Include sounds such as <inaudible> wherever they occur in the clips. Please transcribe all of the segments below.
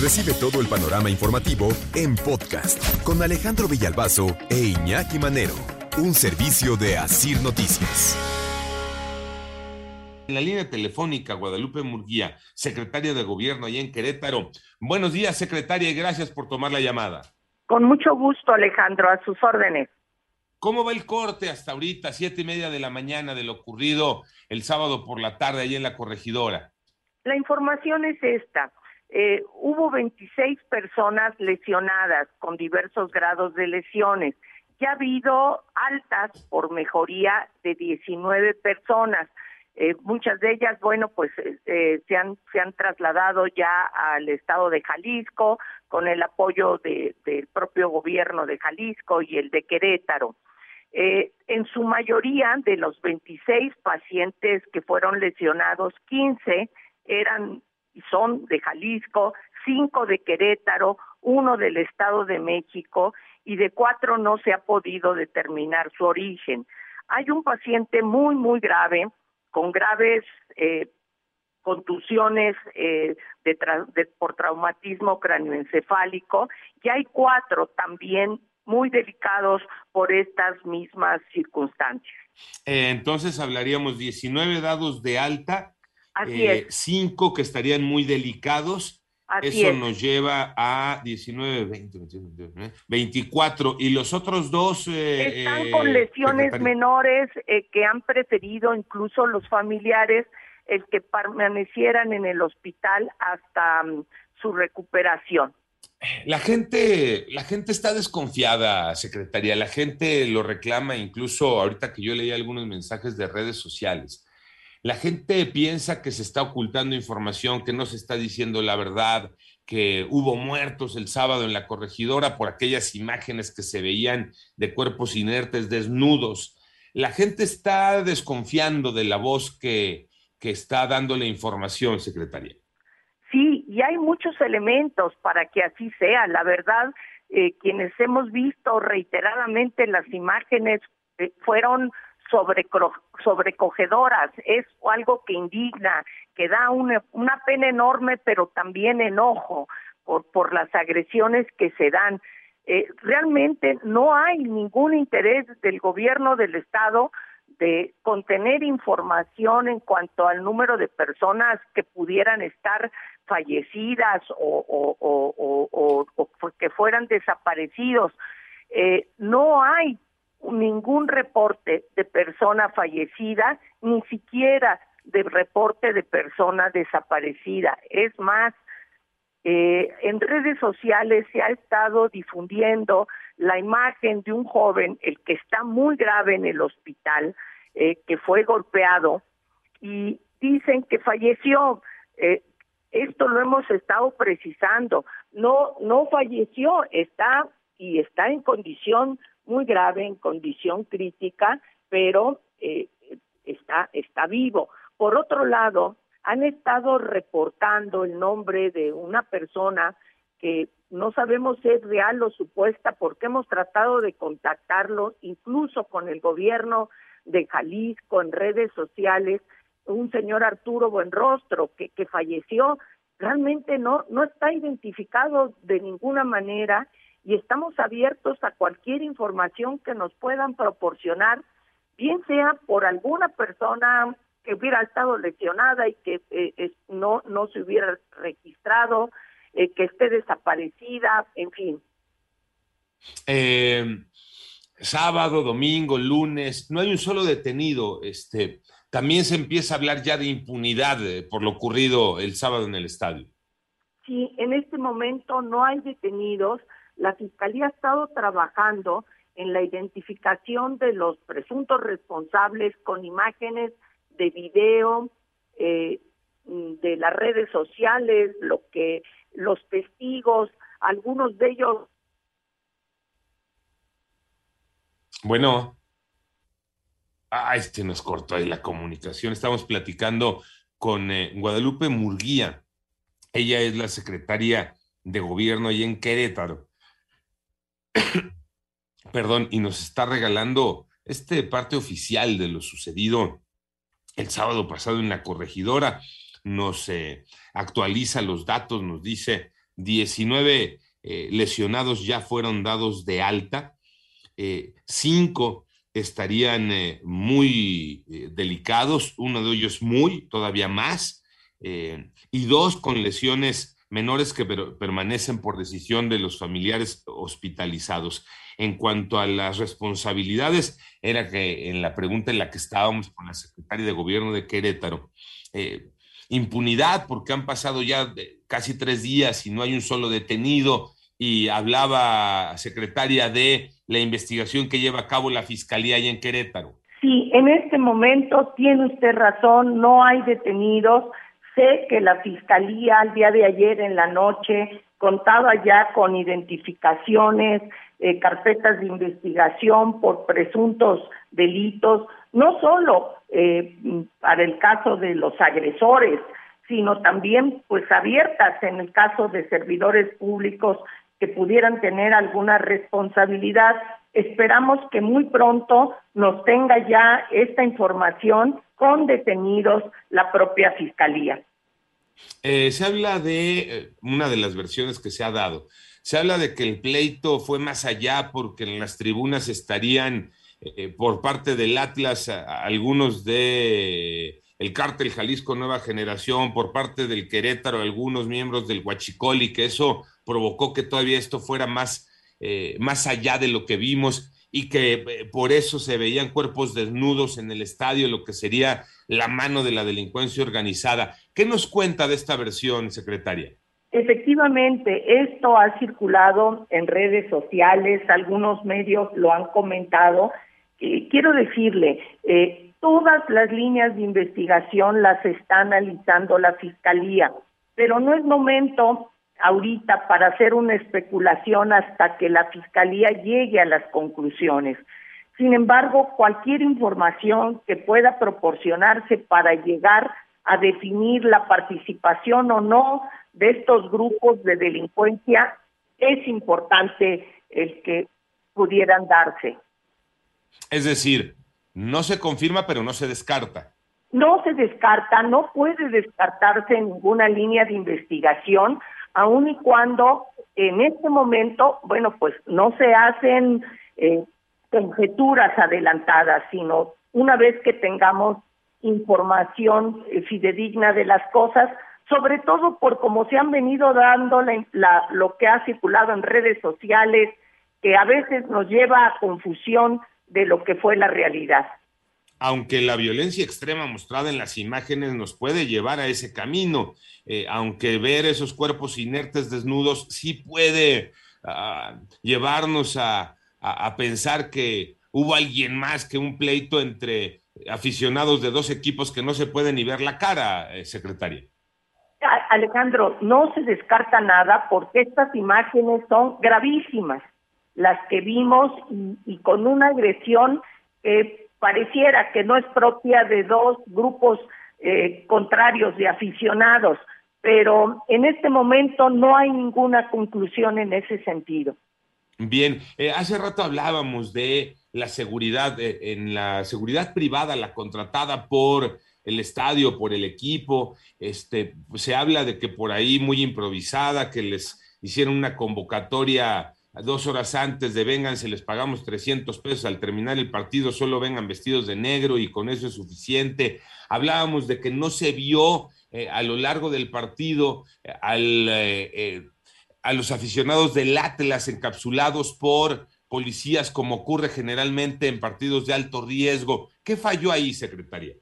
Recibe todo el panorama informativo en podcast con Alejandro Villalbazo e Iñaki Manero, un servicio de Asir Noticias. En la línea telefónica, Guadalupe Murguía, secretaria de Gobierno allá en Querétaro. Buenos días, secretaria, y gracias por tomar la llamada. Con mucho gusto, Alejandro, a sus órdenes. ¿Cómo va el corte hasta ahorita, siete y media de la mañana, de lo ocurrido el sábado por la tarde allí en la corregidora? La información es esta. Eh, hubo 26 personas lesionadas con diversos grados de lesiones. Ya ha habido altas por mejoría de 19 personas. Eh, muchas de ellas, bueno, pues eh, se, han, se han trasladado ya al estado de Jalisco con el apoyo de, del propio gobierno de Jalisco y el de Querétaro. en su mayoría de los 26 pacientes que fueron lesionados, 15 eran son de Jalisco, cinco de Querétaro, uno del Estado de México y de cuatro no se ha podido determinar su origen. Hay un paciente muy, muy grave, con graves eh, contusiones eh, de por traumatismo cráneoencefálico y hay cuatro también muy delicados por estas mismas circunstancias. Eh, entonces hablaríamos 19 dados de alta Así eh, Cinco que estarían muy delicados. Eso nos lleva a 19, 20, 24. Y los otros dos... Eh, Están con eh, lesiones menores que han preferido incluso los familiares el que permanecieran en el hospital hasta mm, su recuperación. La gente, la gente está desconfiada, secretaria. La gente lo reclama, incluso ahorita que yo leí algunos mensajes de redes sociales la gente piensa que se está ocultando información, que no se está diciendo la verdad, que hubo muertos el sábado en la corregidora por aquellas imágenes que se veían de cuerpos inertes, desnudos. La gente está desconfiando de la voz que, que está dando la información, secretaria. Sí, y hay muchos elementos para que así sea. La verdad, eh, quienes hemos visto reiteradamente las imágenes eh, fueron sobrecogedoras, es algo que indigna, que da una, una pena enorme, pero también enojo por, por las agresiones que se dan. Eh, realmente no hay ningún interés del gobierno del Estado de contener información en cuanto al número de personas que pudieran estar fallecidas o, o, o, o que fueran desaparecidos. Eh, no hay ningún reporte de persona fallecida, ni siquiera de reporte de persona desaparecida. Es más, eh, en redes sociales se ha estado difundiendo la imagen de un joven, el que está muy grave en el hospital, eh, que fue golpeado y dicen que falleció. Eh, esto lo hemos estado precisando. No, no falleció, está y está en condición muy grave, en condición crítica, pero eh, está, está vivo. Por otro lado, han estado reportando el nombre de una persona que no sabemos si es real o supuesta porque hemos tratado de contactarlo incluso con el gobierno de Jalisco en redes sociales, un señor Arturo Buenrostro que, que falleció, realmente no, no está identificado de ninguna manera y estamos abiertos a cualquier información que nos puedan proporcionar, bien sea por alguna persona que hubiera estado lesionada y que eh, no, no se hubiera registrado, eh, que esté desaparecida, en fin. Eh, sábado, domingo, lunes, no hay un solo detenido. Este, también se empieza a hablar ya de impunidad por lo ocurrido el sábado en el estadio. Sí, en este momento no hay detenidos la Fiscalía ha estado trabajando en la identificación de los presuntos responsables con imágenes de video, eh, de las redes sociales, lo que los testigos, algunos de ellos. Bueno, ah, este nos cortó ahí la comunicación. Estamos platicando con eh, Guadalupe Murguía. Ella es la secretaria de gobierno ahí en Querétaro. <coughs> perdón, y nos está regalando este parte oficial de lo sucedido el sábado pasado en la corregidora. Nos eh, actualiza los datos, nos dice 19 eh, lesionados ya fueron dados de alta, eh, cinco estarían muy delicados, uno de ellos muy, todavía más, y dos con lesiones menores que permanecen por decisión de los familiares hospitalizados. En cuanto a las responsabilidades, era que en la pregunta en la que estábamos con la secretaria de gobierno de Querétaro, impunidad porque han pasado ya casi tres días y no hay un solo detenido y hablaba secretaria de la investigación que lleva a cabo la Fiscalía allá en Querétaro. Sí, en este momento tiene usted razón, no hay detenidos. Sé que la Fiscalía al día de ayer en la noche contaba ya con identificaciones, eh, carpetas de investigación por presuntos delitos, no solo eh, para el caso de los agresores, sino también pues abiertas en el caso de servidores públicos que pudieran tener alguna responsabilidad. Esperamos que muy pronto nos tenga ya esta información con detenidos la propia Fiscalía. Eh, se habla de eh, una de las versiones que se ha dado. Se habla de que el pleito fue más allá porque en las tribunas estarían eh, por parte del Atlas algunos de el cártel Jalisco Nueva Generación, por parte del Querétaro, algunos miembros del Huachicol, que eso provocó que todavía esto fuera más, eh, más allá de lo que vimos y que eh, por eso se veían cuerpos desnudos en el estadio, lo que sería la mano de la delincuencia organizada. ¿Qué nos cuenta de esta versión, secretaria? Efectivamente, esto ha circulado en redes sociales, algunos medios lo han comentado. Quiero decirle, eh, Todas las líneas de investigación las está analizando la Fiscalía, pero no es momento ahorita para hacer una especulación hasta que la Fiscalía llegue a las conclusiones. Sin embargo, cualquier información que pueda proporcionarse para llegar a definir la participación o no de estos grupos de delincuencia es importante el que pudieran darse. Es decir, no se confirma, pero no se descarta. No se descarta, no puede descartarse ninguna línea de investigación, aun y cuando en este momento, bueno, pues no se hacen eh, conjeturas adelantadas, sino una vez que tengamos información eh, fidedigna de las cosas, sobre todo por cómo se han venido dando la, lo que ha circulado en redes sociales, que a veces nos lleva a confusión de lo que fue la realidad. Aunque la violencia extrema mostrada en las imágenes nos puede llevar a ese camino, eh, aunque ver esos cuerpos inertes desnudos sí puede ah, llevarnos a, pensar que hubo alguien más que un pleito entre aficionados de dos equipos que no se puede ni ver la cara, eh, secretaria. Alejandro, no se descarta nada porque estas imágenes son gravísimas las que vimos y, con una agresión que pareciera que no es propia de dos grupos eh, contrarios de aficionados, pero en este momento no hay ninguna conclusión en ese sentido. Bien, eh, hace rato hablábamos de la seguridad, eh, en la seguridad privada, la contratada por el estadio, por el equipo, este, se habla de que por ahí muy improvisada, que les hicieron una convocatoria dos horas antes de vengan, se les pagamos 300 pesos al terminar el partido, solo vengan vestidos de negro y con eso es suficiente. Hablábamos de que no se vio eh, a lo largo del partido eh, al, eh, a los aficionados del Atlas encapsulados por policías, como ocurre generalmente en partidos de alto riesgo. ¿Qué falló ahí, secretaria?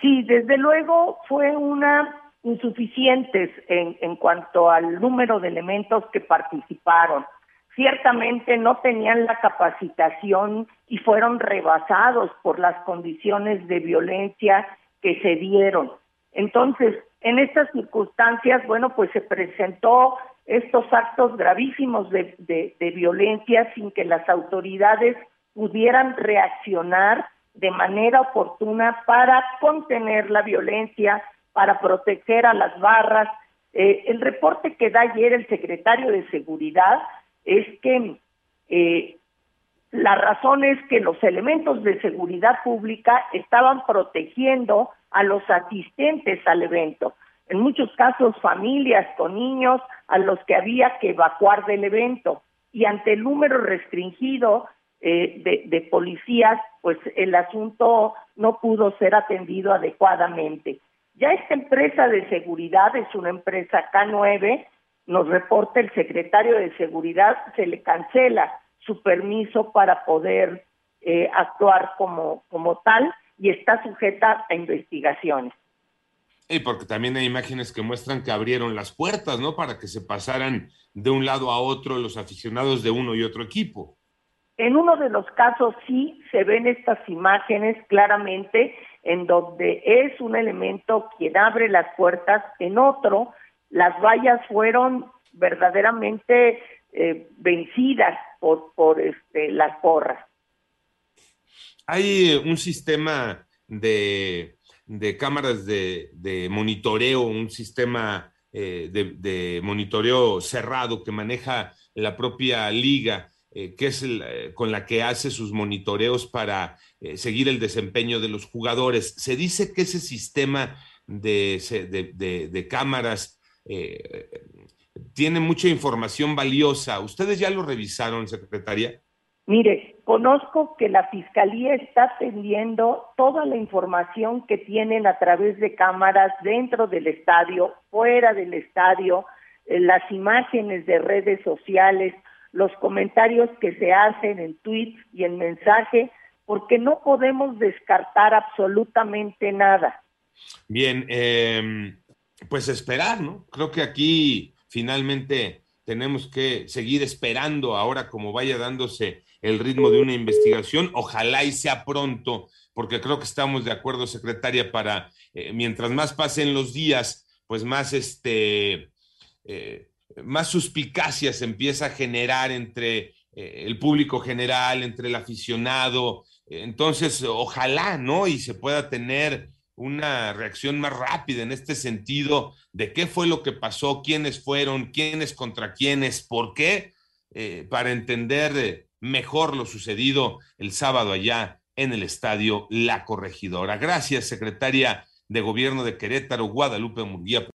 Sí, desde luego fue una insuficientes en, en cuanto al número de elementos que participaron ciertamente no tenían la capacitación y fueron rebasados por las condiciones de violencia que se dieron. Entonces, en estas circunstancias, bueno, pues se presentó estos actos gravísimos de, violencia sin que las autoridades pudieran reaccionar de manera oportuna para contener la violencia, para proteger a las barras. Eh, el reporte que da ayer el secretario de Seguridad es que eh, la razón es que los elementos de seguridad pública estaban protegiendo a los asistentes al evento. en muchos casos familias con niños a los que había que evacuar del evento. Y ante el número restringido eh, de, de policías, pues el asunto no pudo ser atendido adecuadamente. Ya esta empresa de seguridad es una empresa K9, nos reporta el secretario de seguridad, se le cancela su permiso para poder eh, actuar como, como tal y está sujeta a investigaciones. Y porque también hay imágenes que muestran que abrieron las puertas, ¿no? Para que se pasaran de un lado a otro los aficionados de uno y otro equipo. En uno de los casos sí se ven estas imágenes claramente en donde es un elemento quien abre las puertas, en otro las vallas fueron verdaderamente eh, vencidas por, por este, las porras. Hay un sistema de, de cámaras de, monitoreo, un sistema eh, de, monitoreo cerrado que maneja la propia liga eh, que es eh, con la que hace sus monitoreos para eh, seguir el desempeño de los jugadores. Se dice que ese sistema de, de, de cámaras tiene mucha información valiosa. ¿Ustedes ya lo revisaron, secretaria? Mire, conozco que la Fiscalía está atendiendo toda la información que tienen a través de cámaras dentro del estadio, fuera del estadio, las imágenes de redes sociales, los comentarios que se hacen en tweets y en mensaje, porque no podemos descartar absolutamente nada. Bien, eh, pues esperar, ¿no? Creo que aquí finalmente tenemos que seguir esperando ahora como vaya dándose el ritmo de una investigación. Ojalá y sea pronto, porque creo que estamos de acuerdo, secretaria, para eh, mientras más pasen los días, pues más este... Eh, más suspicacia se empieza a generar entre eh, el público general, entre el aficionado. Entonces, ojalá, ¿no? Y se pueda tener una reacción más rápida en este sentido de qué fue lo que pasó, quiénes fueron, quiénes contra quiénes, por qué, eh, para entender mejor lo sucedido el sábado allá en el estadio La Corregidora. Gracias, secretaria de Gobierno de Querétaro, Guadalupe Murguía.